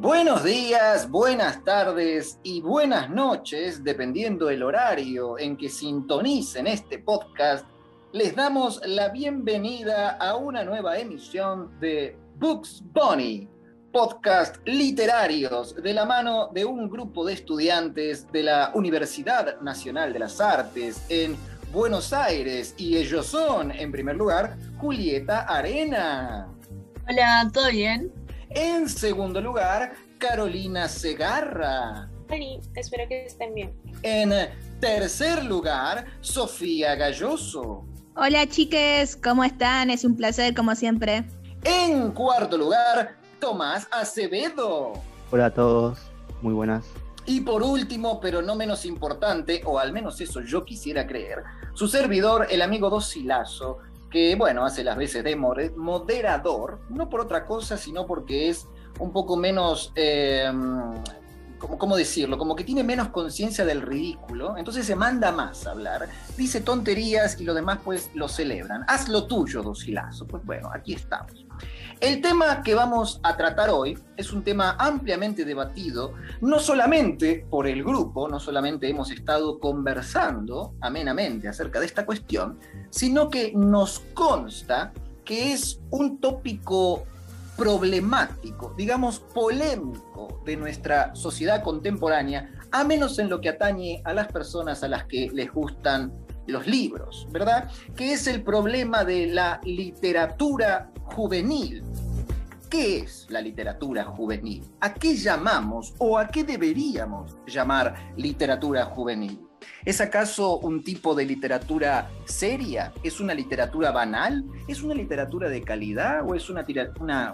Buenos días, buenas tardes y buenas noches, dependiendo del horario en que sintonicen este podcast. Les damos la bienvenida a una nueva emisión de Books Bunny, podcast literarios de la mano de un grupo de estudiantes de la Universidad Nacional de las Artes en Buenos Aires. Y ellos son, en primer lugar, Julieta Arena. Hola, ¿todo bien? En segundo lugar, Carolina Segarra. Hola, espero que estén bien. En tercer lugar, Sofía Galloso. Hola chiques, ¿cómo están? Es un placer como siempre. En cuarto lugar, Tomás Acevedo. Hola a todos, muy buenas. Y por último, pero no menos importante, o al menos eso yo quisiera creer, su servidor, el amigo Dosilazo, que bueno, hace las veces de moderador, no por otra cosa, sino porque es un poco menos, eh, ¿cómo decirlo? Como que tiene menos conciencia del ridículo, entonces se manda más a hablar, dice tonterías y lo demás pues lo celebran. Haz lo tuyo, Dosilazo. Pues bueno, aquí estamos. El tema que vamos a tratar hoy es un tema ampliamente debatido, no solamente por el grupo, no solamente hemos estado conversando amenamente acerca de esta cuestión, sino que nos consta que es un tópico problemático, digamos polémico de nuestra sociedad contemporánea, a menos en lo que atañe a las personas a las que les gustan los libros, ¿verdad? Que es el problema de la literatura juvenil. ¿Qué es la literatura juvenil? ¿A qué llamamos o a qué deberíamos llamar literatura juvenil? ¿Es acaso un tipo de literatura seria? ¿Es una literatura banal? ¿Es una literatura de calidad o es una,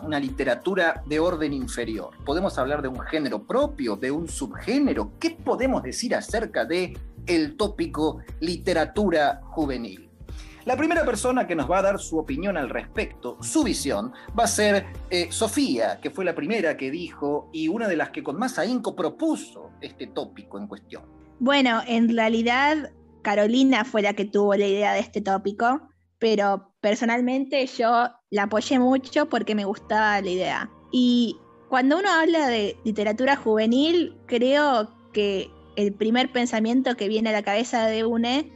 una, literatura de orden inferior? ¿Podemos hablar de un género propio, de un subgénero? ¿Qué podemos decir acerca de el tópico literatura juvenil? La primera persona que nos va a dar su opinión al respecto, su visión, va a ser eh, Sofía, que fue la primera que dijo y una de las que con más ahínco propuso este tópico en cuestión. Bueno, en realidad Carolina fue la que tuvo la idea de este tópico, pero personalmente yo la apoyé mucho porque me gustaba la idea. Y cuando uno habla de literatura juvenil, creo que el primer pensamiento que viene a la cabeza de UNE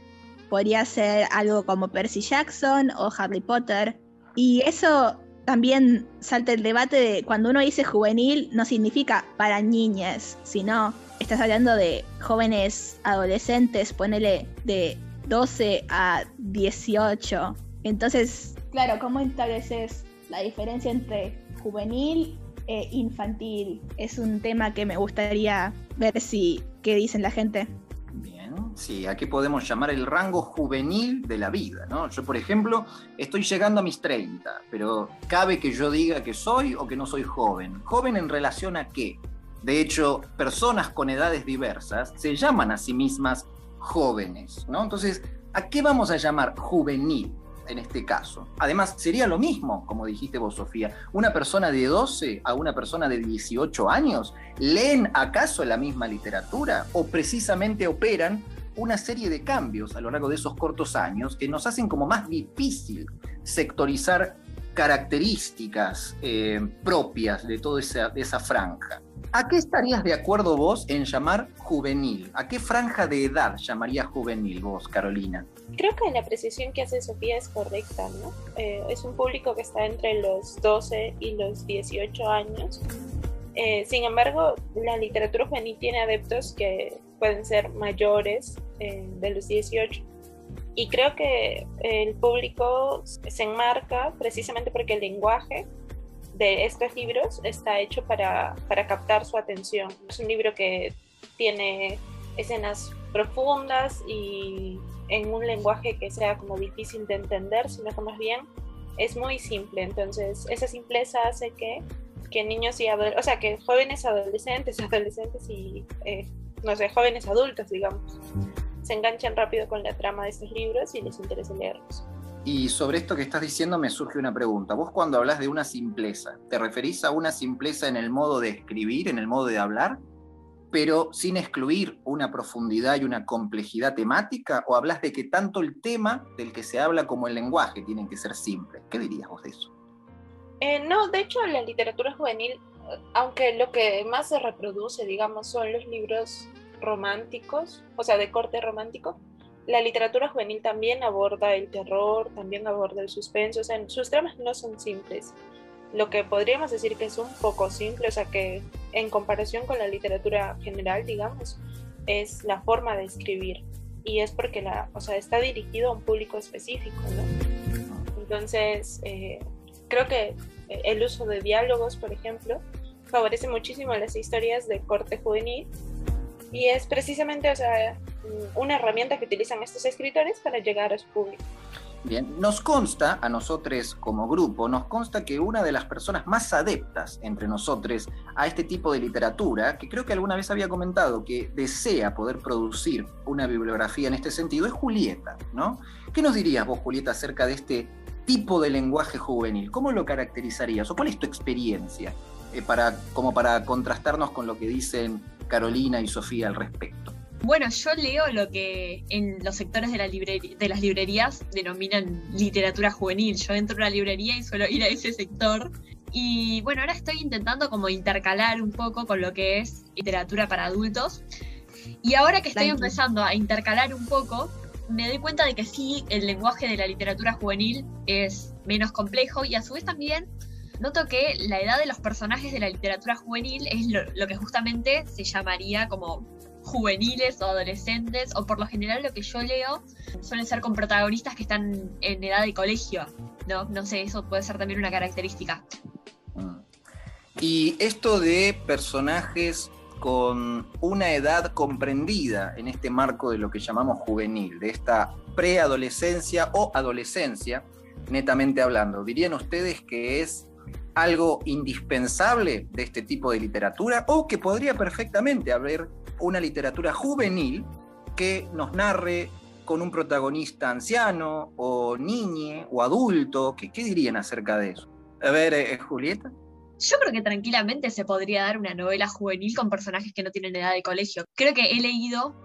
podría ser algo como Percy Jackson o Harry Potter. Y eso también salta el debate de cuando uno dice juvenil no significa para niñas, sino estás hablando de jóvenes adolescentes, ponele de 12 a 18. Entonces, claro, ¿cómo estableces la diferencia entre juvenil e infantil? Es un tema que me gustaría ver si qué dicen la gente. Bien, sí, aquí podemos llamar el rango juvenil de la vida, ¿no? Yo, por ejemplo, estoy llegando a mis 30, pero cabe que yo diga que soy o que no soy joven. ¿Joven en relación a qué? De hecho, personas con edades diversas se llaman a sí mismas jóvenes, ¿no? Entonces, ¿a qué vamos a llamar juvenil en este caso? Además, sería lo mismo, como dijiste vos, Sofía, una persona de 12 a una persona de 18 años, ¿leen acaso la misma literatura o precisamente operan una serie de cambios a lo largo de esos cortos años que nos hacen como más difícil sectorizar características eh, propias de toda esa, esa franja. ¿A qué estarías de acuerdo vos en llamar juvenil? ¿A qué franja de edad llamarías juvenil vos, Carolina? Creo que la precisión que hace Sofía es correcta, ¿no? Eh, es un público que está entre los 12 y los 18 años. Eh, sin embargo, la literatura juvenil tiene adeptos que pueden ser mayores eh, de los 18. Y creo que el público se enmarca precisamente porque el lenguaje de estos libros está hecho para, para captar su atención. Es un libro que tiene escenas profundas y en un lenguaje que sea como difícil de entender, sino que más bien es muy simple. Entonces, esa simpleza hace que, que niños y adolescentes, o sea, que jóvenes adolescentes, adolescentes y, eh, no sé, jóvenes adultos, digamos, se enganchan rápido con la trama de estos libros y les interesa leerlos. Y sobre esto que estás diciendo me surge una pregunta. Vos cuando hablas de una simpleza, ¿te referís a una simpleza en el modo de escribir, en el modo de hablar, pero sin excluir una profundidad y una complejidad temática? ¿O hablas de que tanto el tema del que se habla como el lenguaje tienen que ser simples? ¿Qué dirías vos de eso? Eh, no, de hecho la literatura juvenil aunque lo que más se reproduce, digamos, son los libros románticos, o sea, de corte romántico, la literatura juvenil también aborda el terror, también aborda el suspenso, o sea, sus tramas no son simples. Lo que podríamos decir que es un poco simple, o sea, que en comparación con la literatura general, digamos, es la forma de escribir. Y es porque la, o sea, está dirigido a un público específico, ¿no? Entonces, eh, creo que el uso de diálogos, por ejemplo, favorece muchísimo las historias de corte juvenil y es precisamente o sea, una herramienta que utilizan estos escritores para llegar a su público. Bien, nos consta a nosotros como grupo, nos consta que una de las personas más adeptas entre nosotros a este tipo de literatura, que creo que alguna vez había comentado que desea poder producir una bibliografía en este sentido, es Julieta, ¿no? ¿Qué nos dirías vos, Julieta, acerca de este tipo de lenguaje juvenil? ¿Cómo lo caracterizarías o cuál es tu experiencia eh, para, como para contrastarnos con lo que dicen Carolina y Sofía al respecto? Bueno, yo leo lo que en los sectores de, la de las librerías denominan literatura juvenil. Yo entro a una librería y suelo ir a ese sector. Y bueno, ahora estoy intentando como intercalar un poco con lo que es literatura para adultos. Y ahora que estoy empezando a intercalar un poco, me doy cuenta de que sí, el lenguaje de la literatura juvenil es menos complejo y a su vez también noto que la edad de los personajes de la literatura juvenil es lo, que justamente se llamaría como juveniles o adolescentes, o por lo general lo que yo leo suelen ser con protagonistas que están en edad de colegio, ¿no? No sé, eso puede ser también una característica. Mm. Y esto de personajes con una edad comprendida en este marco de lo que llamamos juvenil, de esta preadolescencia o adolescencia, netamente hablando, ¿dirían ustedes que es algo indispensable de este tipo de literatura o que podría perfectamente haber una literatura juvenil que nos narre con un protagonista anciano o niñe o adulto? ¿Qué, qué dirían acerca de eso? A ver, eh, Julieta. Yo creo que tranquilamente se podría dar una novela juvenil con personajes que no tienen edad de colegio. Creo que he leído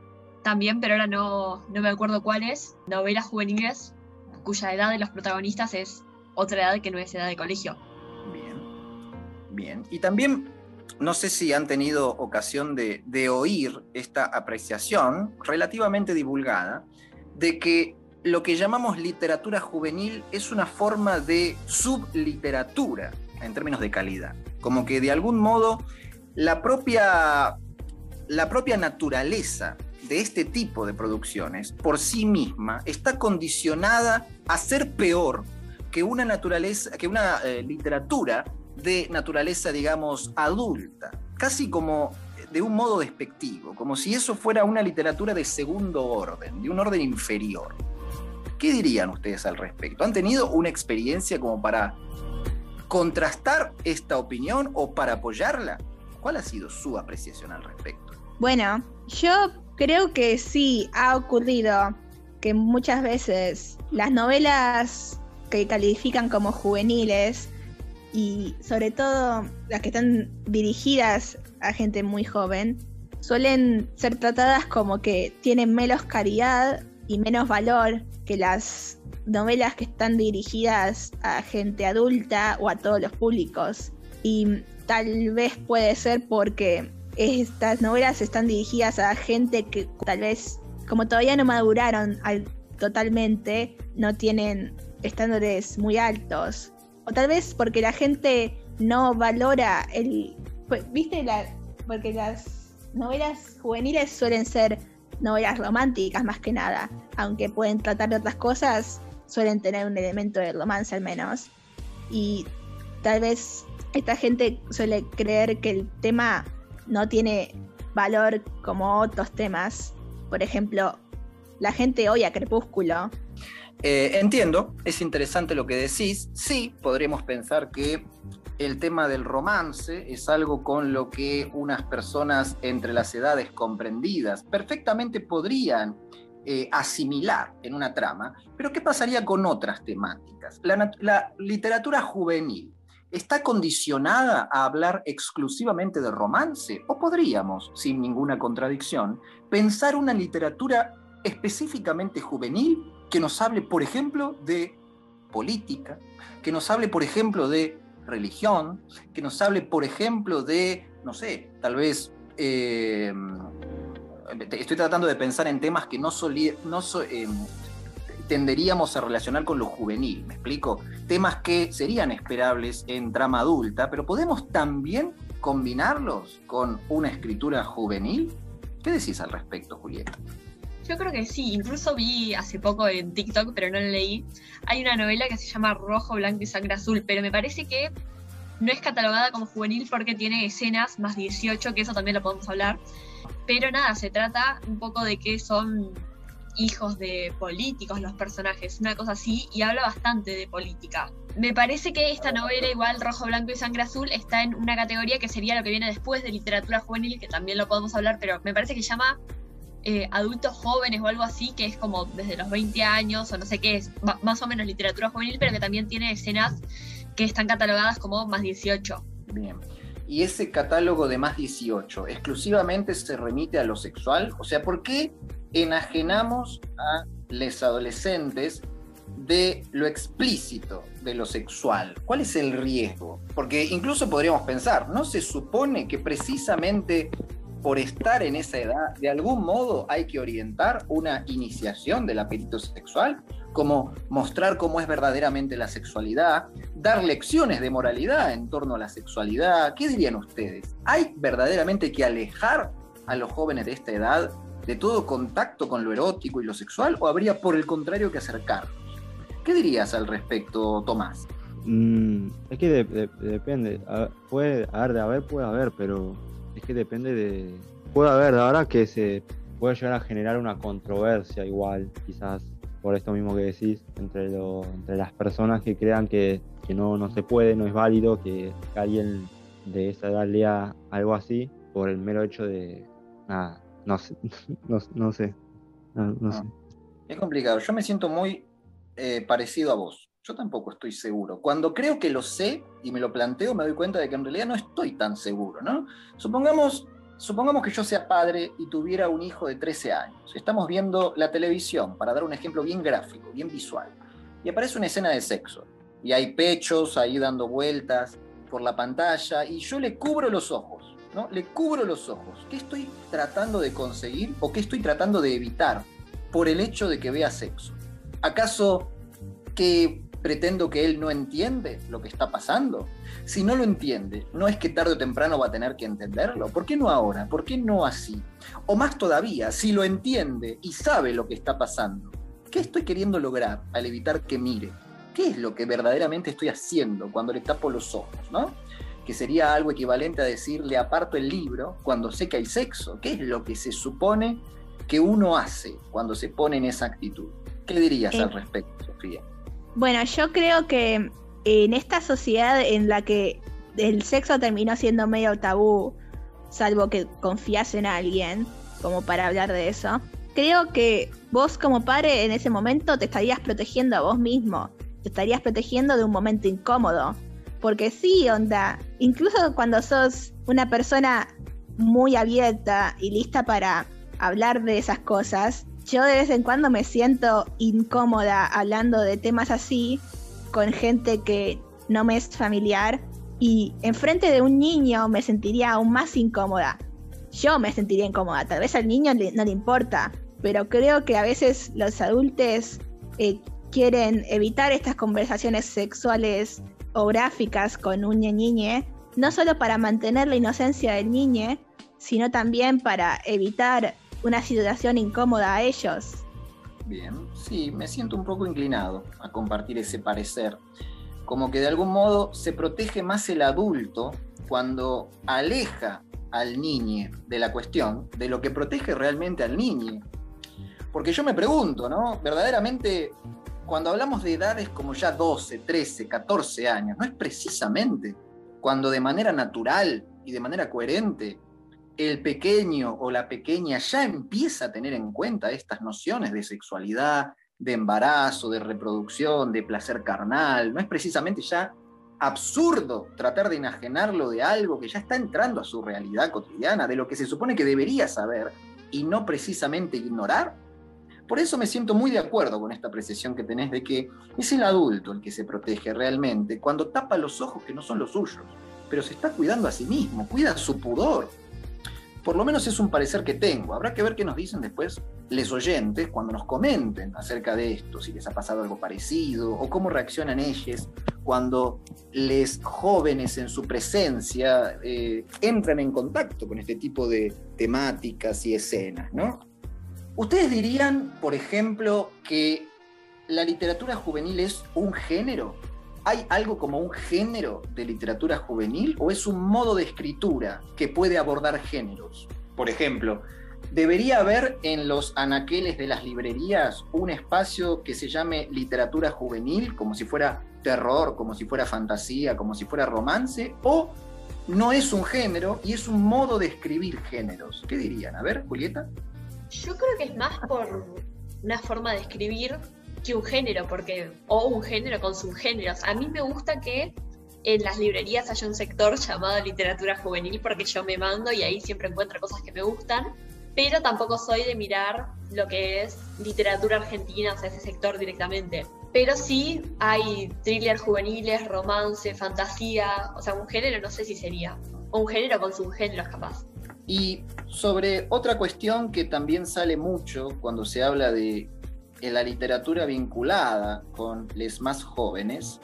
también, pero ahora no, no me acuerdo cuáles, novelas juveniles cuya edad de los protagonistas es otra edad que no es edad de colegio. Bien, bien. Y también, no sé si han tenido ocasión de, oír esta apreciación relativamente divulgada de que lo que llamamos literatura juvenil es una forma de subliteratura en términos de calidad. Como que de algún modo la propia, la propia naturaleza de este tipo de producciones por sí misma está condicionada a ser peor que una naturaleza, que una eh, literatura de naturaleza, digamos, adulta, casi como de un modo despectivo, como si eso fuera una literatura de segundo orden, de un orden inferior. ¿Qué dirían ustedes al respecto? ¿Han tenido una experiencia como para contrastar esta opinión o para apoyarla? ¿Cuál ha sido su apreciación al respecto? Bueno, yo creo que sí ha ocurrido que muchas veces las novelas que califican como juveniles y sobre todo las que están dirigidas a gente muy joven suelen ser tratadas como que tienen menos caridad y menos valor que las novelas que están dirigidas a gente adulta o a todos los públicos. Y tal vez puede ser porque estas novelas están dirigidas a gente que tal vez, como todavía no maduraron totalmente, no tienen estándares muy altos. O tal vez porque la gente no valora el... Pues, ¿Viste? La, porque las novelas juveniles suelen ser novelas románticas más que nada, aunque pueden tratar de otras cosas, suelen tener un elemento de romance al menos. Y tal vez esta gente suele creer que el tema no tiene valor como otros temas. Por ejemplo, la gente odia Crepúsculo. Eh, entiendo, es interesante lo que decís. Sí, podríamos pensar que el tema del romance es algo con lo que unas personas entre las edades comprendidas perfectamente podrían eh, asimilar en una trama, pero ¿qué pasaría con otras temáticas? La, literatura juvenil está condicionada a hablar exclusivamente de romance o podríamos, sin ninguna contradicción, pensar una literatura específicamente juvenil que nos hable, por ejemplo, de política, que nos hable, por ejemplo, de religión, que nos hable, por ejemplo, de, no sé, tal vez... Eh, estoy tratando de pensar en temas que no, no eh, tenderíamos a relacionar con lo juvenil, ¿me explico? Temas que serían esperables en trama adulta, pero podemos también combinarlos con una escritura juvenil. ¿Qué decís al respecto, Julieta? Yo creo que sí, incluso vi hace poco en TikTok, pero no la leí. Hay una novela que se llama Rojo, Blanco y Sangre Azul, pero me parece que no es catalogada como juvenil porque tiene escenas más 18, que eso también lo podemos hablar. Pero nada, se trata un poco de que son hijos de políticos los personajes, una cosa así, y habla bastante de política. Me parece que esta novela, igual Rojo, Blanco y Sangre Azul, está en una categoría que sería lo que viene después de literatura juvenil, que también lo podemos hablar, pero me parece que llama eh, adultos jóvenes o algo así, que es como desde los 20 años o no sé qué es, más o menos literatura juvenil, pero que también tiene escenas que están catalogadas como más 18. Bien y ese catálogo de más 18 exclusivamente se remite a lo sexual? O sea, ¿por qué enajenamos a los adolescentes de lo explícito de lo sexual? ¿Cuál es el riesgo? Porque incluso podríamos pensar, ¿no se supone que precisamente por estar en esa edad, de algún modo hay que orientar una iniciación del apetito sexual? como mostrar cómo es verdaderamente la sexualidad, dar lecciones de moralidad en torno a la sexualidad. ¿Qué dirían ustedes? ¿Hay verdaderamente que alejar a los jóvenes de esta edad de todo contacto con lo erótico y lo sexual o habría por el contrario que acercarlos? ¿Qué dirías al respecto, Tomás? Mm, es que depende. puede haber, de haber, puede haber, pero es que depende de. Puede haber, ahora que se puede llegar a generar una controversia igual, quizás por esto mismo que decís, entre, entre las personas que crean que, no, no se puede, no es válido que, alguien de esa edad lea algo así por el mero hecho de, nada, no sé, no, sé, no, sé. Es complicado, yo me siento muy eh, parecido a vos. Yo tampoco estoy seguro. Cuando creo que lo sé y me lo planteo, me doy cuenta de que en realidad no estoy tan seguro, ¿no? Supongamos Supongamos que yo sea padre y tuviera un hijo de 13 años. Estamos viendo la televisión, para dar un ejemplo bien gráfico, bien visual, y aparece una escena de sexo. Y hay pechos ahí dando vueltas por la pantalla, y yo le cubro los ojos, ¿no? Le cubro los ojos. ¿Qué estoy tratando de conseguir o qué estoy tratando de evitar por el hecho de que vea sexo? ¿Acaso que pretendo que él no entiende lo que está pasando? Si no lo entiende, ¿no es que tarde o temprano va a tener que entenderlo? ¿Por qué no ahora? ¿Por qué no así? O más todavía, si lo entiende y sabe lo que está pasando, ¿qué estoy queriendo lograr al evitar que mire? ¿Qué es lo que verdaderamente estoy haciendo cuando le tapo los ojos, no? Que sería algo equivalente a decir le aparto el libro cuando sé que hay sexo. ¿Qué es lo que se supone que uno hace cuando se pone en esa actitud? ¿Qué dirías al eh, respecto, Sofía? Bueno, yo creo que en esta sociedad en la que el sexo terminó siendo medio tabú, salvo que confías en alguien como para hablar de eso, creo que vos como padre en ese momento te estarías protegiendo a vos mismo, te estarías protegiendo de un momento incómodo. Porque sí, onda, incluso cuando sos una persona muy abierta y lista para hablar de esas cosas, yo de vez en cuando me siento incómoda hablando de temas así con gente que no me es familiar y enfrente de un niño me sentiría aún más incómoda. Yo me sentiría incómoda, tal vez al niño no le importa, pero creo que a veces los adultos eh, quieren evitar estas conversaciones sexuales o gráficas con un niñe, no solo para mantener la inocencia del niño, sino también para evitar una situación incómoda a ellos. Bien, sí, me siento un poco inclinado a compartir ese parecer. Como que de algún modo se protege más el adulto cuando aleja al niño de la cuestión de lo que protege realmente al niño. Porque yo me pregunto, ¿no? Verdaderamente, cuando hablamos de edades como ya 12, 13, 14 años, ¿no es precisamente cuando de manera natural y de manera coherente el pequeño o la pequeña ya empieza a tener en cuenta estas nociones de sexualidad, de embarazo, de reproducción, de placer carnal. No es precisamente ya absurdo tratar de enajenarlo de algo que ya está entrando a su realidad cotidiana, de lo que se supone que debería saber y no precisamente ignorar. Por eso me siento muy de acuerdo con esta apreciación que tenés de que es el adulto el que se protege realmente cuando tapa los ojos que no son los suyos, pero se está cuidando a sí mismo, cuida su pudor. Por lo menos es un parecer que tengo. Habrá que ver qué nos dicen después les oyentes cuando nos comenten acerca de esto, si les ha pasado algo parecido o cómo reaccionan ellos cuando les jóvenes en su presencia eh, entran en contacto con este tipo de temáticas y escenas, ¿no? ¿Ustedes dirían, por ejemplo, que la literatura juvenil es un género? ¿Hay algo como un género de literatura juvenil o es un modo de escritura que puede abordar géneros? Por ejemplo, ¿debería haber en los anaqueles de las librerías un espacio que se llame literatura juvenil, como si fuera terror, como si fuera fantasía, como si fuera romance? ¿O no es un género y es un modo de escribir géneros? ¿Qué dirían? A ver, Julieta. Yo creo que es más por una forma de escribir que un género, porque, o un género con subgéneros. A mí me gusta que en las librerías haya un sector llamado literatura juvenil porque yo me mando y ahí siempre encuentro cosas que me gustan, pero tampoco soy de mirar lo que es literatura argentina, o sea, ese sector directamente. Pero sí hay thrillers juveniles, romance, fantasía, o sea, un género no sé si sería, o un género con subgéneros capaz. Y sobre otra cuestión que también sale mucho cuando se habla de la literatura vinculada con los más jóvenes,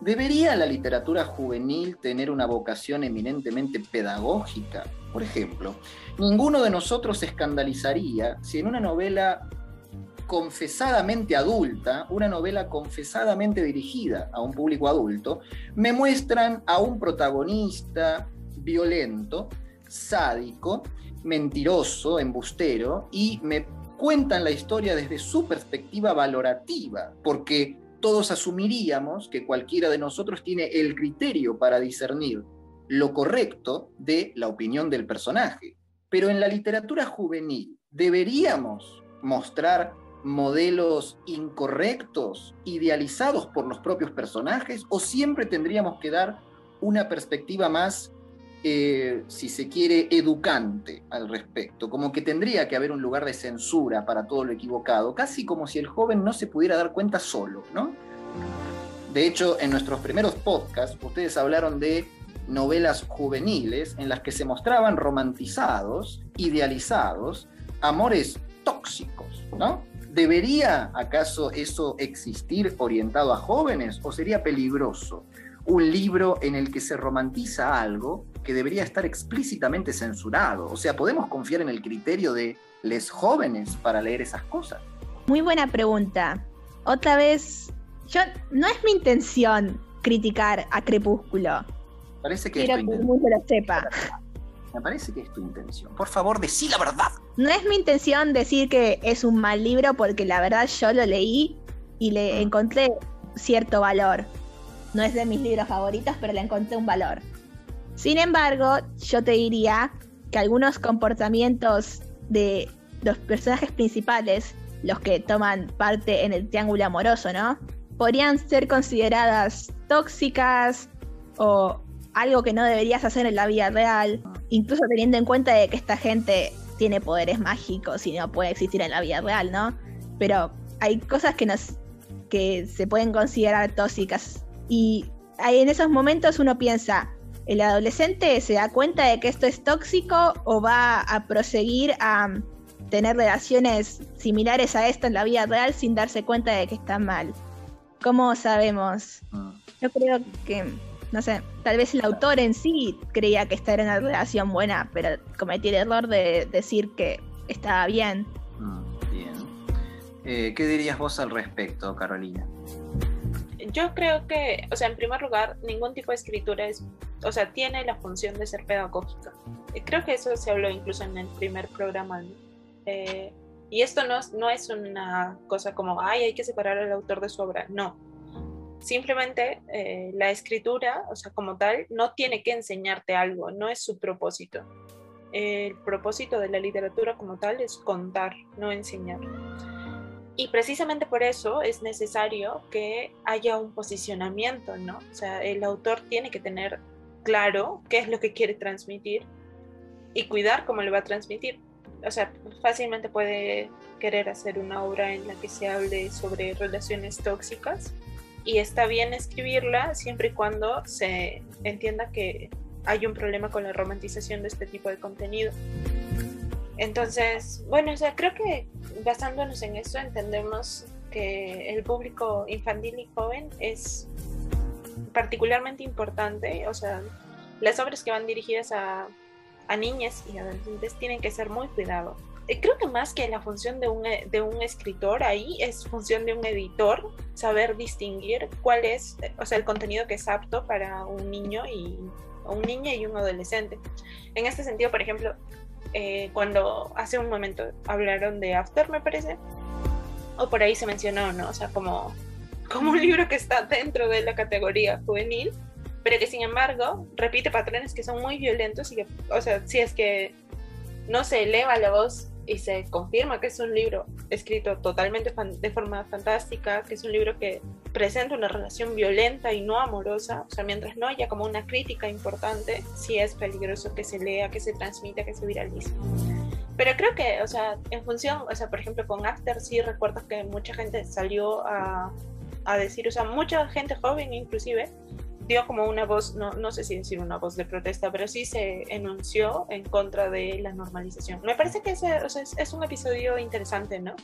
¿debería la literatura juvenil tener una vocación eminentemente pedagógica? Por ejemplo, ninguno de nosotros se escandalizaría si en una novela confesadamente adulta, una novela confesadamente dirigida a un público adulto, me muestran a un protagonista violento sádico, mentiroso, embustero, y me cuentan la historia desde su perspectiva valorativa, porque todos asumiríamos que cualquiera de nosotros tiene el criterio para discernir lo correcto de la opinión del personaje. Pero en la literatura juvenil deberíamos mostrar modelos incorrectos, idealizados por los propios personajes, o siempre tendríamos que dar una perspectiva más eh, si se quiere, educante al respecto, como que tendría que haber un lugar de censura para todo lo equivocado, casi como si el joven no se pudiera dar cuenta solo, ¿no? De hecho, en nuestros primeros podcasts, ustedes hablaron de novelas juveniles en las que se mostraban romantizados, idealizados, amores tóxicos, ¿no? ¿Debería acaso eso existir orientado a jóvenes o sería peligroso? Un libro en el que se romantiza algo que debería estar explícitamente censurado. O sea, ¿podemos confiar en el criterio de los jóvenes para leer esas cosas? Muy buena pregunta. Otra vez, yo no es mi intención criticar a Crepúsculo. Parece que Quiero es tu que el intención. mundo lo sepa. Me parece que es tu intención. Por favor, decí la verdad. No es mi intención decir que es un mal libro porque la verdad yo lo leí y le encontré cierto valor. No es de mis libros favoritos, pero le encontré un valor. Sin embargo, yo te diría que algunos comportamientos de los personajes principales, los que toman parte en el triángulo amoroso, ¿no? Podrían ser consideradas tóxicas o algo que no deberías hacer en la vida real, incluso teniendo en cuenta de que esta gente tiene poderes mágicos y no puede existir en la vida real, ¿no? Pero hay cosas que nos que se pueden considerar tóxicas y en esos momentos uno piensa, ¿el adolescente se da cuenta de que esto es tóxico o va a proseguir a tener relaciones similares a esto en la vida real sin darse cuenta de que está mal? ¿Cómo sabemos? Yo creo que, no sé, tal vez el autor en sí creía que esta era una relación buena, pero cometí el error de decir que estaba bien. Mm, Bien. Eh, ¿Qué dirías vos al respecto, Carolina? Yo creo que, o sea, en primer lugar, ningún tipo de escritura es, o sea, tiene la función de ser pedagógica. Eh, Creo que eso se habló incluso en el primer programa. ¿no? Eh, y esto no, no es una cosa como, ay, hay que separar al autor de su obra. No. Simplemente eh, la escritura, o sea, como tal, no tiene que enseñarte algo, no es su propósito. El propósito de la literatura como tal es contar, no enseñar. Y precisamente por eso es necesario que haya un posicionamiento, ¿no? O sea, el autor tiene que tener claro qué es lo que quiere transmitir y cuidar cómo lo va a transmitir. o sea, fácilmente puede querer hacer una obra en la que se hable sobre relaciones tóxicas y está bien escribirla siempre y cuando se entienda que hay un problema con la romantización de este tipo de contenido. Entonces, bueno, o sea, creo que basándonos en eso entendemos que el público infantil y joven es particularmente importante, o sea, las obras que van dirigidas a, a niñas y adolescentes tienen que ser muy cuidados. Eh, creo que más que la función de un, de un escritor ahí es función de un editor saber distinguir cuál es, o sea, el contenido que es apto para un niño y un niño y un adolescente. En este sentido, por ejemplo, eh, cuando hace un momento hablaron de After, me parece, o por ahí se mencionó, ¿no? O sea, como, como un libro que está dentro de la categoría juvenil, pero que sin embargo repite patrones que son muy violentos y que, o sea, si es que no se eleva la voz y se confirma que es un libro escrito totalmente de forma fantástica, que es un libro que presenta una relación violenta y no amorosa, o sea, mientras no haya como una crítica importante, sí es peligroso que se lea, que se transmita, que se viralice. Pero creo que, o sea, en función, o sea, por ejemplo, con After sí recuerdo que mucha gente salió a, a decir, o sea, mucha gente joven inclusive, dio como una voz, no, no sé si decir una voz de protesta, pero sí se enunció en contra de la normalización. Me parece que ese, o sea, es, un episodio interesante, ¿no?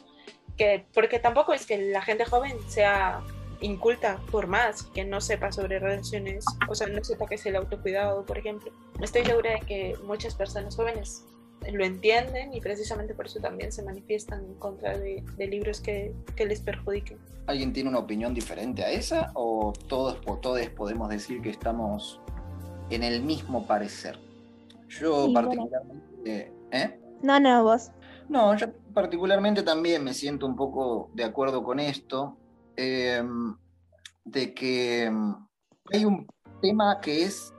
Que, porque tampoco es que la gente joven sea inculta por más que no sepa sobre relaciones, o sea, no sepa qué es el autocuidado, por ejemplo. Estoy segura de que muchas personas jóvenes lo entienden y precisamente por eso también se manifiestan en contra de, libros que, que, les perjudiquen. ¿Alguien tiene una opinión diferente a esa o todos, todos podemos decir que estamos en el mismo parecer? Yo particularmente... ¿eh? No, no, vos. No, yo particularmente también me siento un poco de acuerdo con esto, em, de que em, hay un tema que es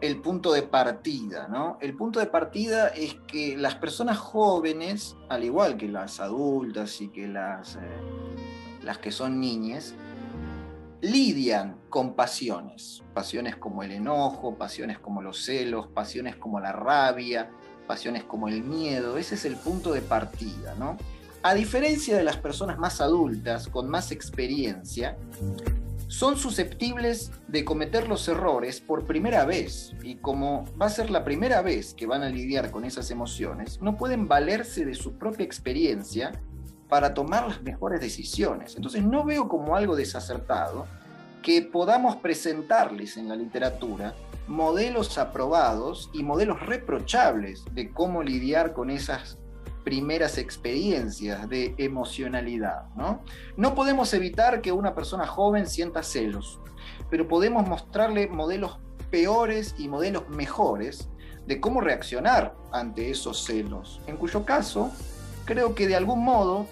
el punto de partida, ¿no? El punto de partida es que las personas jóvenes, al igual que las adultas y que las, eh, las que son niñas, lidian con pasiones, pasiones como el enojo, pasiones como los celos, pasiones como la rabia, pasiones como el miedo, ese es el punto de partida, ¿no? A diferencia de las personas más adultas, con más experiencia, son susceptibles de cometer los errores por primera vez y como va a ser la primera vez que van a lidiar con esas emociones, no pueden valerse de su propia experiencia para tomar las mejores decisiones. Entonces no veo como algo desacertado que podamos presentarles en la literatura modelos aprobados y modelos reprochables de cómo lidiar con esas primeras experiencias de emocionalidad. ¿no? no podemos evitar que una persona joven sienta celos, pero podemos mostrarle modelos peores y modelos mejores de cómo reaccionar ante esos celos, en cuyo caso creo que de algún modo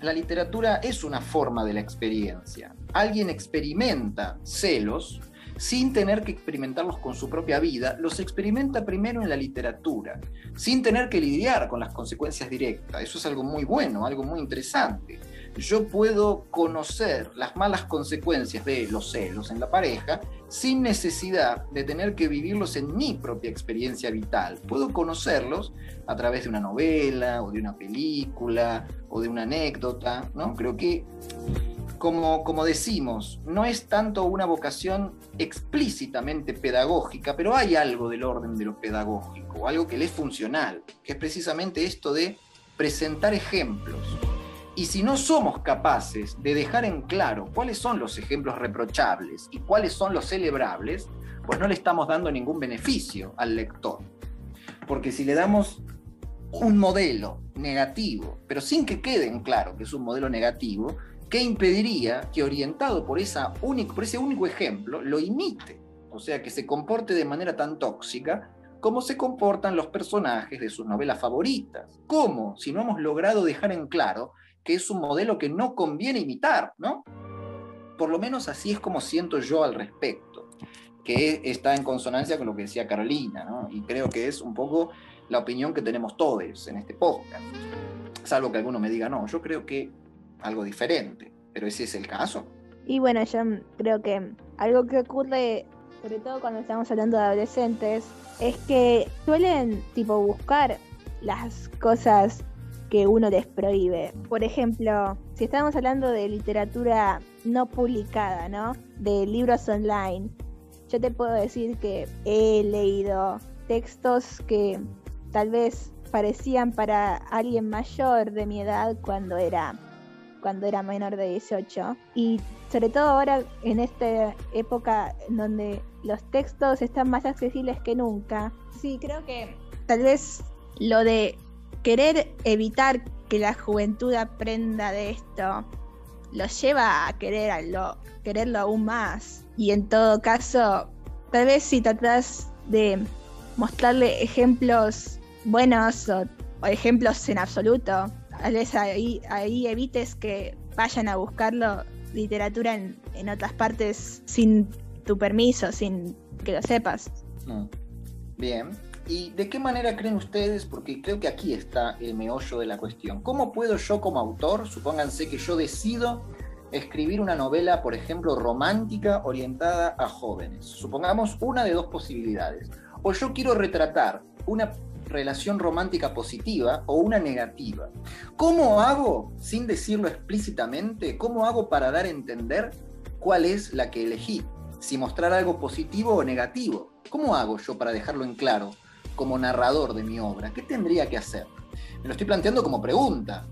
la literatura es una forma de la experiencia. Alguien experimenta celos sin tener que experimentarlos con su propia vida, los experimenta primero en la literatura, sin tener que lidiar con las consecuencias directas. Eso es algo muy bueno, algo muy interesante. Yo puedo conocer las malas consecuencias de los celos en la pareja sin necesidad de tener que vivirlos en mi propia experiencia vital. Puedo conocerlos a través de una novela o de una película o de una anécdota, ¿no? Creo que como, decimos, no es tanto una vocación explícitamente pedagógica, pero hay algo del orden de lo pedagógico, algo que le es funcional, que es precisamente esto de presentar ejemplos. Y si no somos capaces de dejar en claro cuáles son los ejemplos reprochables y cuáles son los celebrables, pues no le estamos dando ningún beneficio al lector. Porque si le damos un modelo negativo, pero sin que quede en claro que es un modelo negativo, ¿Qué impediría que orientado por ese único ejemplo lo imite? O sea, que se comporte de manera tan tóxica como se comportan los personajes de sus novelas favoritas. ¿Cómo? Si no hemos logrado dejar en claro que es un modelo que no conviene imitar, ¿no? Por lo menos así es como siento yo al respecto, que está en consonancia con lo que decía Carolina, ¿no? Y creo que es un poco la opinión que tenemos todos en este podcast. Salvo que alguno me diga, no, yo creo que algo diferente, pero ese es el caso. Y bueno, yo creo que algo que ocurre, sobre todo cuando estamos hablando de adolescentes, es que suelen tipo buscar las cosas que uno les prohíbe. Por ejemplo, si estamos hablando de literatura no publicada, ¿no? De libros online, yo te puedo decir que he leído textos que tal vez parecían para alguien mayor de mi edad cuando era cuando era menor de 18 y sobre todo ahora en esta época donde los textos están más accesibles que nunca. Sí, creo que tal vez lo de querer evitar que la juventud aprenda de esto lo lleva a quererlo, quererlo aún más. Y en todo caso, tal vez si tratas de mostrarle ejemplos buenos o, ejemplos en absoluto, tal vez ahí, ahí evites que vayan a buscarlo literatura en, en otras partes sin tu permiso, sin que lo sepas. Bien. ¿Y de qué manera creen ustedes? Porque creo que aquí está el meollo de la cuestión. ¿Cómo puedo yo como autor, supónganse que yo decido escribir una novela, por ejemplo, romántica orientada a jóvenes? Supongamos una de dos posibilidades. O yo quiero retratar una relación romántica positiva o una negativa. ¿Cómo hago, sin decirlo explícitamente, cómo hago para dar a entender cuál es la que elegí? Si mostrar algo positivo o negativo. ¿Cómo hago yo para dejarlo en claro como narrador de mi obra? ¿Qué tendría que hacer? Me lo estoy planteando como pregunta.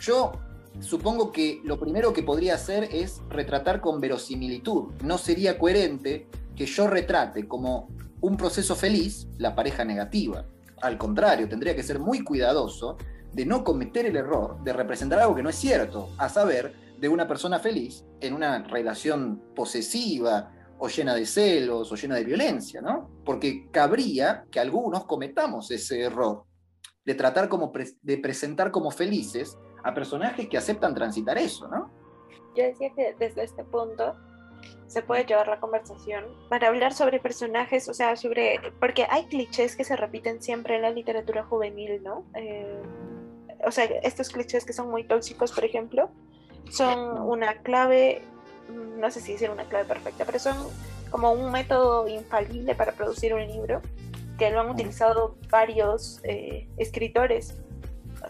Yo supongo que lo primero que podría hacer es retratar con verosimilitud. No sería coherente que yo retrate como un proceso feliz la pareja negativa. Al contrario, tendría que ser muy cuidadoso de no cometer el error de representar algo que no es cierto, a saber, de una persona feliz en una relación posesiva o llena de celos o llena de violencia, ¿no? Porque cabría que algunos cometamos ese error de tratar como de presentar como felices a personajes que aceptan transitar eso, ¿no? Yo decía que desde este punto se puede llevar la conversación para hablar sobre personajes, o sea, sobre, porque hay clichés que se repiten siempre en la literatura juvenil, ¿no? Eh, o sea, estos clichés que son muy tóxicos, por ejemplo, son una clave, no sé si decir una clave perfecta, pero son como un método infalible para producir un libro que lo han utilizado varios eh, escritores.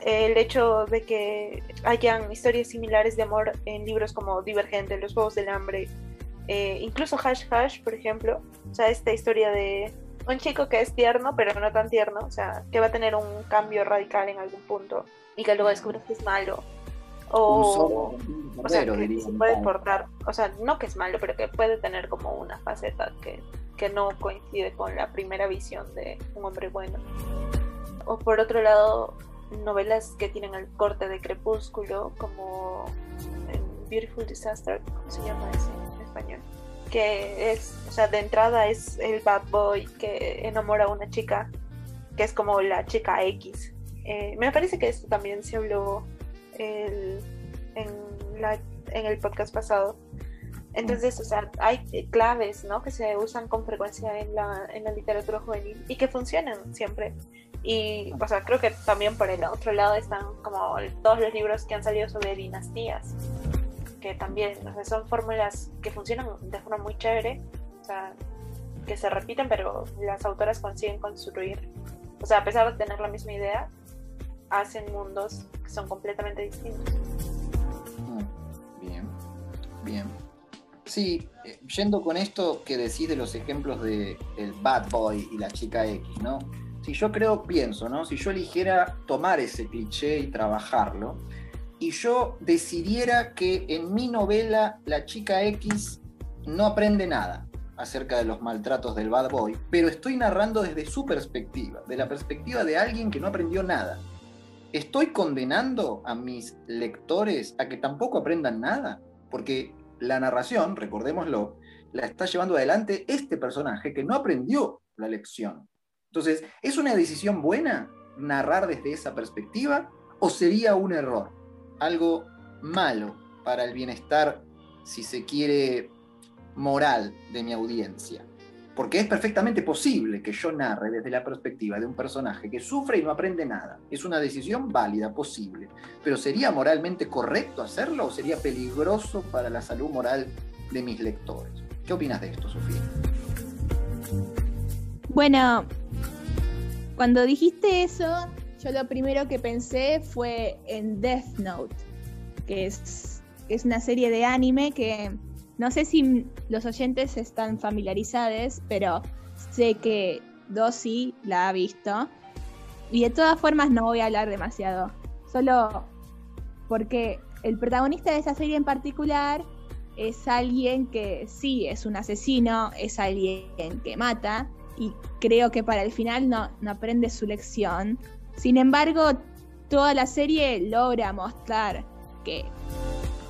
El hecho de que hayan historias similares de amor en libros como Divergente, Los Juegos del Hambre, eh, incluso Hash Hash, por ejemplo, o sea, esta historia de un chico que es tierno, pero no tan tierno, o sea, que va a tener un cambio radical en algún punto y que luego descubres que es malo. O, o sea, que se puede portar, o sea, no que es malo, pero que puede tener como una faceta que, que no coincide con la primera visión de un hombre bueno. O por otro lado, novelas que tienen el corte de crepúsculo, como Beautiful Disaster, ¿cómo se llama ese? Que es, o sea, de entrada es el bad boy que enamora a una chica, que es como la chica X. Eh, me parece que esto también se habló en, la, en el podcast pasado. Entonces, o sea, hay claves, ¿no? Que se usan con frecuencia en la, en la literatura juvenil y que funcionan siempre. Y, o sea, creo que también por el otro lado están como todos los libros que han salido sobre dinastías que también son fórmulas que funcionan de forma muy chévere, o sea, que se repiten, pero las autoras consiguen construir, o sea, a pesar de tener la misma idea, hacen mundos que son completamente distintos. Mm, bien, bien. Sí, eh, yendo con esto que decís de los ejemplos de el bad boy y la chica X, ¿no? Si yo creo, pienso, ¿no? Si yo eligiera tomar ese cliché y trabajarlo, y yo decidiera que en mi novela la chica X no aprende nada acerca de los maltratos del bad boy, pero estoy narrando desde su perspectiva, de la perspectiva de alguien que no aprendió nada. ¿Estoy condenando a mis lectores a que tampoco aprendan nada? Porque la narración, recordémoslo, la está llevando adelante este personaje que no aprendió la lección. Entonces, ¿es una decisión buena narrar desde esa perspectiva o sería un error? Algo malo para el bienestar, si se quiere, moral de mi audiencia. Porque es perfectamente posible que yo narre desde la perspectiva de un personaje que sufre y no aprende nada. Es una decisión válida, posible. Pero ¿sería moralmente correcto hacerlo o sería peligroso para la salud moral de mis lectores? ¿Qué opinas de esto, Sofía? Bueno, cuando dijiste eso, yo lo primero que pensé fue en Death Note, que es, una serie de anime que no sé si los oyentes están familiarizados, pero sé que Dossi la ha visto. Y de todas formas no voy a hablar demasiado. Solo porque el protagonista de esa serie en particular es alguien que sí es un asesino, es alguien que mata. Y creo que para el final no aprende su lección. Sin embargo, toda la serie logra mostrar que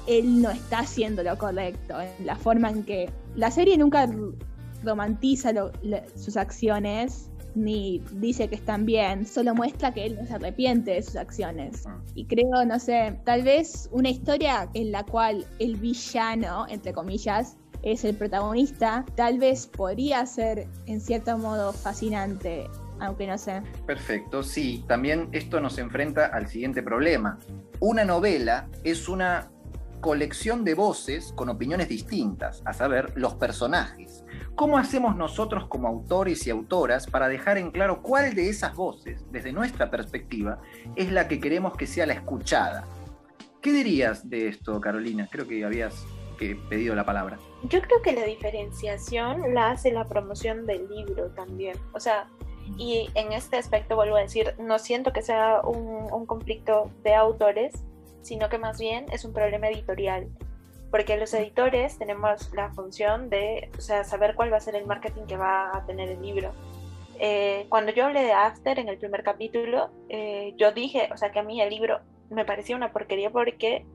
él no está haciendo lo correcto, en la forma en que la serie nunca romantiza sus acciones ni dice que están bien, solo muestra que él no se arrepiente de sus acciones. Ah. Y creo, no sé, tal vez una historia en la cual el villano, entre comillas, es el protagonista, tal vez podría ser en cierto modo fascinante, aunque no sé. Perfecto, sí, también esto nos enfrenta al siguiente problema. Una novela es una colección de voces con opiniones distintas, a saber, los personajes. ¿Cómo hacemos nosotros como autores y autoras para dejar en claro cuál de esas voces, desde nuestra perspectiva, es la que queremos que sea la escuchada? ¿Qué dirías de esto, Carolina? Creo que habías pedido la palabra. Yo creo que la diferenciación la hace la promoción del libro también. O sea, y en este aspecto vuelvo a decir, no siento que sea un, conflicto de autores, sino que más bien es un problema editorial. Porque los editores tenemos la función de o sea, saber cuál va a ser el marketing que va a tener el libro. Eh, cuando yo hablé de After en el primer capítulo, eh, yo dije, o sea, que a mí el libro me parecía una porquería porque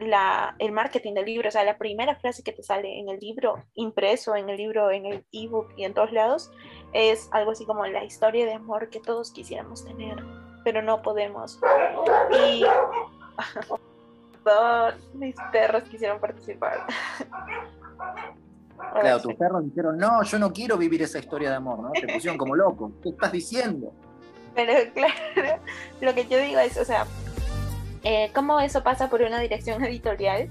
la, el marketing del libro, o sea, la primera frase que te sale en el libro impreso, en el libro, en el ebook y en todos lados, es algo así como la historia de amor que todos quisiéramos tener, pero no podemos. Y todos mis perros quisieron participar. Claro, tus perros dijeron, no, yo no quiero vivir esa historia de amor, ¿no? Te pusieron como loco. ¿Qué estás diciendo? Pero claro, lo que yo digo es, o sea, eh, cómo eso pasa por una dirección editorial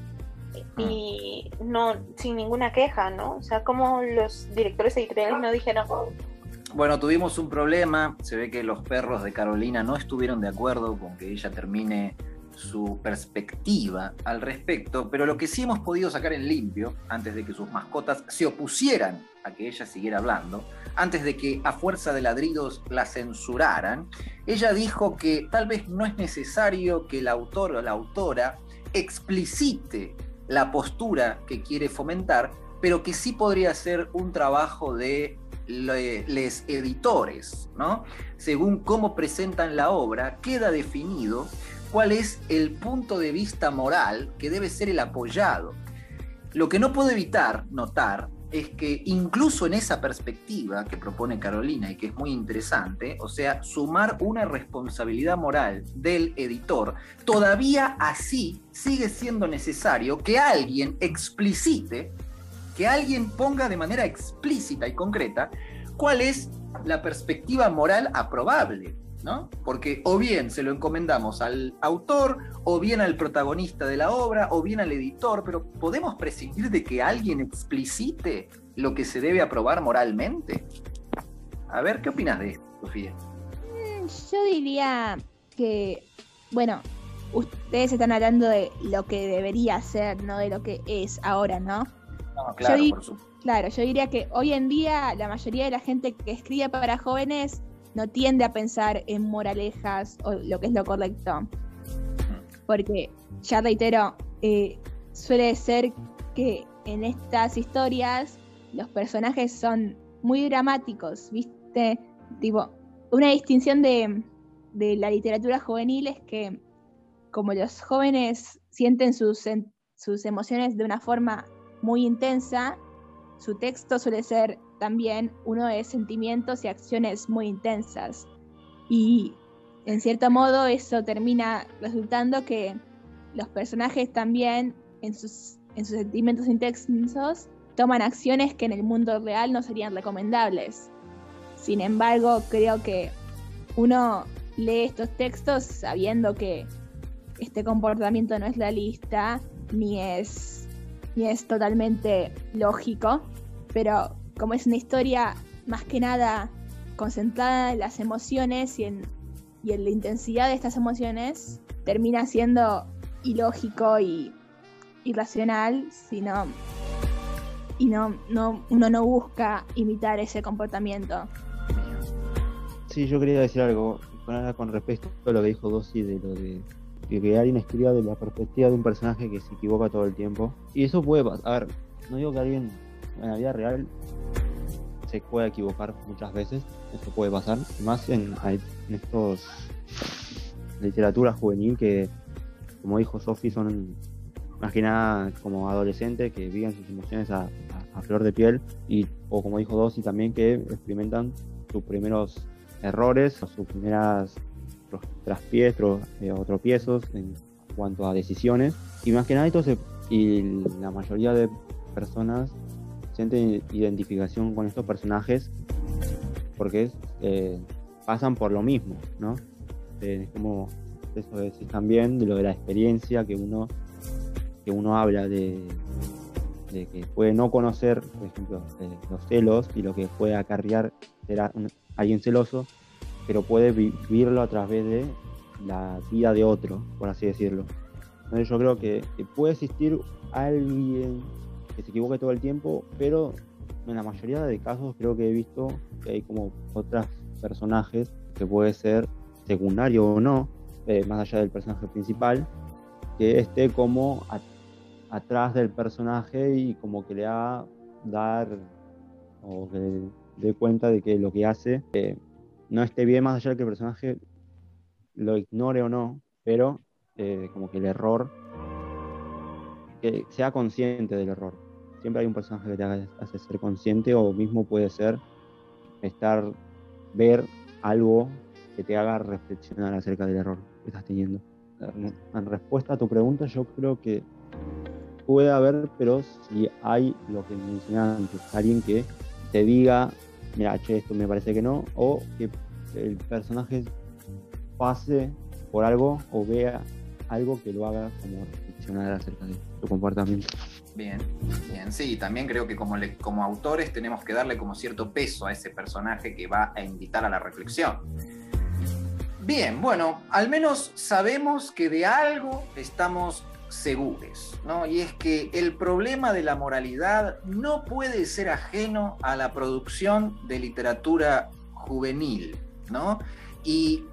y no sin ninguna queja, ¿no? O sea, cómo los directores editoriales no dijeron... Bueno, tuvimos un problema, se ve que los perros de Carolina no estuvieron de acuerdo con que ella termine su perspectiva al respecto, pero lo que sí hemos podido sacar en limpio, antes de que sus mascotas se opusieran a que ella siguiera hablando, antes de que a fuerza de ladridos la censuraran, ella dijo que tal vez no es necesario que el autor o la autora explicite la postura que quiere fomentar, pero que sí podría ser un trabajo de los editores, ¿no? Según cómo presentan la obra, queda definido cuál es el punto de vista moral que debe ser el apoyado. Lo que no puedo evitar notar es que incluso en esa perspectiva que propone Carolina y que es muy interesante, o sea, sumar una responsabilidad moral del editor, todavía así sigue siendo necesario que alguien explicite, que alguien ponga de manera explícita y concreta cuál es la perspectiva moral aprobable. ¿no? Porque o bien se lo encomendamos al autor, o bien al protagonista de la obra, o bien al editor, pero ¿podemos prescindir de que alguien explicite lo que se debe aprobar moralmente? A ver, ¿qué opinas de esto, Sofía? Mm, yo diría que, bueno, ustedes están hablando de lo que debería ser, no de lo que es ahora, ¿no? No, claro, por supuesto. Claro, yo diría que hoy en día la mayoría de la gente que escribe para jóvenes no tiende a pensar en moralejas o lo que es lo correcto. Porque, ya reitero, eh, suele ser que en estas historias los personajes son muy dramáticos, ¿viste? Tipo, una distinción de, de la literatura juvenil es que como los jóvenes sienten sus, sus emociones de una forma muy intensa, su texto suele ser también uno de sentimientos y acciones muy intensas. Y en cierto modo eso termina resultando que los personajes también en sus, en sus sentimientos intensos toman acciones que en el mundo real no serían recomendables. Sin embargo, creo que uno lee estos textos sabiendo que este comportamiento no es realista ni es, ni es totalmente lógico, pero como es una historia más que nada concentrada en las emociones y en y en la intensidad de estas emociones termina siendo ilógico y irracional si no y no, no uno no busca imitar ese comportamiento. Sí, yo quería decir algo con respecto a lo que dijo Dossi de lo de que alguien escriba de la perspectiva de un personaje que se equivoca todo el tiempo. Y eso puede pasar. A no digo que alguien en la vida real se pueda equivocar muchas veces, eso puede pasar, más en, estos literatura juvenil que, como dijo Sophie, son más que nada como adolescentes que viven sus emociones a, flor de piel y o como dijo Dossi también que experimentan sus primeros errores, sus primeras traspiés eh, o en cuanto a decisiones y más que nada esto y la mayoría de personas sienten identificación con estos personajes porque eh, pasan por lo mismo, ¿no? Es como eso decís también de lo de la experiencia que uno que uno habla de, que puede no conocer, por ejemplo, eh, los celos y lo que puede acarrear ser alguien celoso, pero puede vivirlo a través de la vida de otro, por así decirlo. Entonces yo creo que, puede existir alguien que se equivoque todo el tiempo, pero en la mayoría de casos creo que he visto que hay como otros personajes que puede ser secundario o no, eh, más allá del personaje principal, que esté como atrás del personaje y como que le haga dar o que dé cuenta de que lo que hace eh, no esté bien más allá de que el personaje lo ignore o no, pero eh, como que el error, que sea consciente del error. Siempre hay un personaje que te hace ser consciente o mismo puede ser estar, ver algo que te haga reflexionar acerca del error que estás teniendo. En respuesta a tu pregunta, yo creo que puede haber, pero si hay lo que mencionaba antes, alguien que te diga, mira, che, esto me parece que no, o que el personaje pase por algo o vea algo que lo haga como reflexionar acerca de su comportamiento. Bien, bien, sí, también creo que como, como autores tenemos que darle como cierto peso a ese personaje que va a invitar a la reflexión. Bien, bueno, al menos sabemos que de algo estamos seguros, ¿no? Y es que el problema de la moralidad no puede ser ajeno a la producción de literatura juvenil, ¿no? Y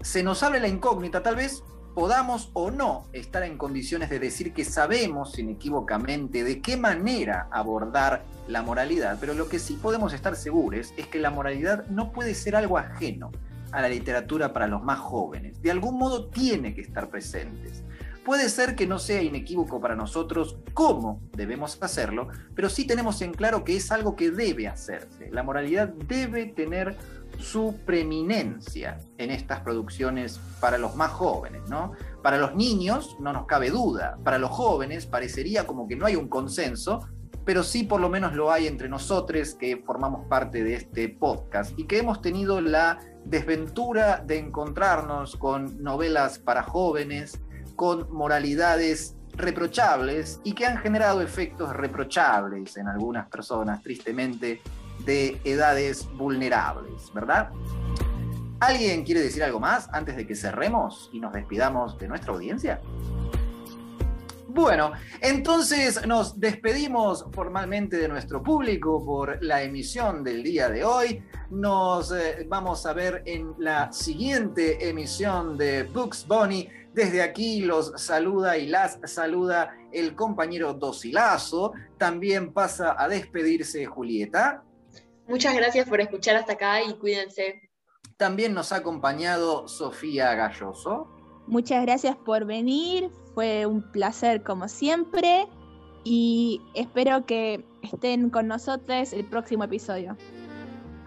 se nos abre la incógnita, tal vez podamos o no estar en condiciones de decir que sabemos inequívocamente de qué manera abordar la moralidad, pero lo que sí podemos estar seguros es que la moralidad no puede ser algo ajeno a la literatura para los más jóvenes. De algún modo tiene que estar presentes. Puede ser que no sea inequívoco para nosotros cómo debemos hacerlo, pero sí tenemos en claro que es algo que debe hacerse. La moralidad debe tener su preeminencia en estas producciones para los más jóvenes, ¿no? Para los niños no nos cabe duda, para los jóvenes parecería como que no hay un consenso, pero sí por lo menos lo hay entre nosotros que formamos parte de este podcast y que hemos tenido la desventura de encontrarnos con novelas para jóvenes, con moralidades reprochables y que han generado efectos reprochables en algunas personas, tristemente, de edades vulnerables, ¿verdad? ¿Alguien quiere decir algo más antes de que cerremos y nos despidamos de nuestra audiencia? Bueno, entonces nos despedimos formalmente de nuestro público por la emisión del día de hoy. Nos eh, vamos a ver en la siguiente emisión de Books Bunny desde aquí los saluda y las saluda el compañero Dosilazo. También pasa a despedirse Julieta. Muchas gracias por escuchar hasta acá y cuídense. También nos ha acompañado Sofía Galloso. Muchas gracias por venir, fue un placer como siempre y espero que estén con nosotros el próximo episodio.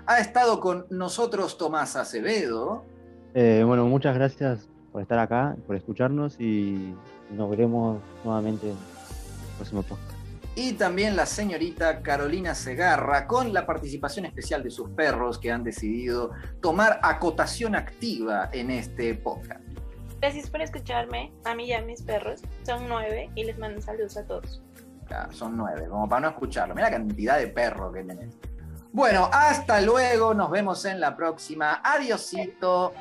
Ha estado con nosotros Tomás Acevedo. Eh, bueno, muchas gracias por estar acá, por escucharnos y nos veremos nuevamente en el próximo podcast. Y también la señorita Carolina Segarra con la participación especial de sus perros que han decidido tomar acotación activa en este podcast. Gracias por escucharme, a mí y a mis perros. Son nueve y les mando saludos a todos. Claro, son nueve, como para no escucharlo. Mira la cantidad de perros que tenés. Bueno, hasta luego, nos vemos en la próxima. Adiosito.